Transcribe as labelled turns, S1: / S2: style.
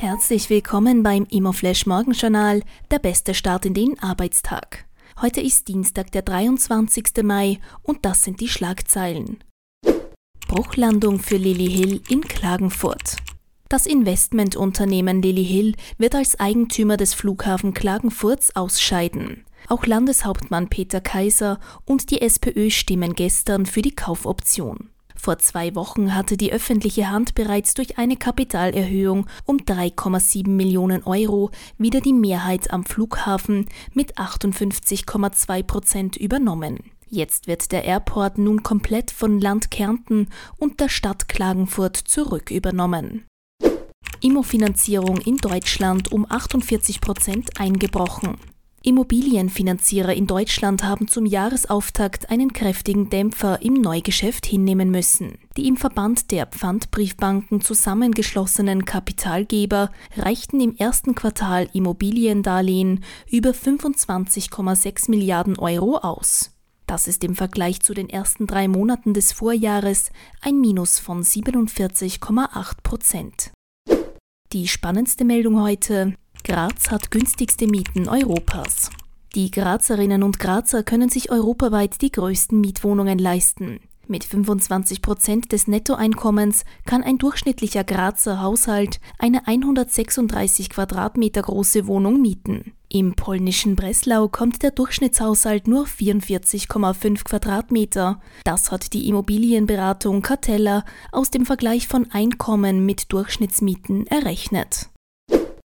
S1: Herzlich willkommen beim Immoflash Morgenjournal, der beste Start in den Arbeitstag. Heute ist Dienstag, der 23. Mai und das sind die Schlagzeilen. Bruchlandung für Lilly Hill in Klagenfurt. Das Investmentunternehmen Lilly Hill wird als Eigentümer des Flughafen Klagenfurts ausscheiden. Auch Landeshauptmann Peter Kaiser und die SPÖ stimmen gestern für die Kaufoption. Vor zwei Wochen hatte die öffentliche Hand bereits durch eine Kapitalerhöhung um 3,7 Millionen Euro wieder die Mehrheit am Flughafen mit 58,2 Prozent übernommen. Jetzt wird der Airport nun komplett von Land Kärnten und der Stadt Klagenfurt zurück übernommen. Immofinanzierung in Deutschland um 48 Prozent eingebrochen. Immobilienfinanzierer in Deutschland haben zum Jahresauftakt einen kräftigen Dämpfer im Neugeschäft hinnehmen müssen. Die im Verband der Pfandbriefbanken zusammengeschlossenen Kapitalgeber reichten im ersten Quartal Immobiliendarlehen über 25,6 Milliarden Euro aus. Das ist im Vergleich zu den ersten drei Monaten des Vorjahres ein Minus von 47,8 Prozent. Die spannendste Meldung heute. Graz hat günstigste Mieten Europas. Die Grazerinnen und Grazer können sich europaweit die größten Mietwohnungen leisten. Mit 25 Prozent des Nettoeinkommens kann ein durchschnittlicher Grazer Haushalt eine 136 Quadratmeter große Wohnung mieten. Im polnischen Breslau kommt der Durchschnittshaushalt nur 44,5 Quadratmeter. Das hat die Immobilienberatung Cartella aus dem Vergleich von Einkommen mit Durchschnittsmieten errechnet.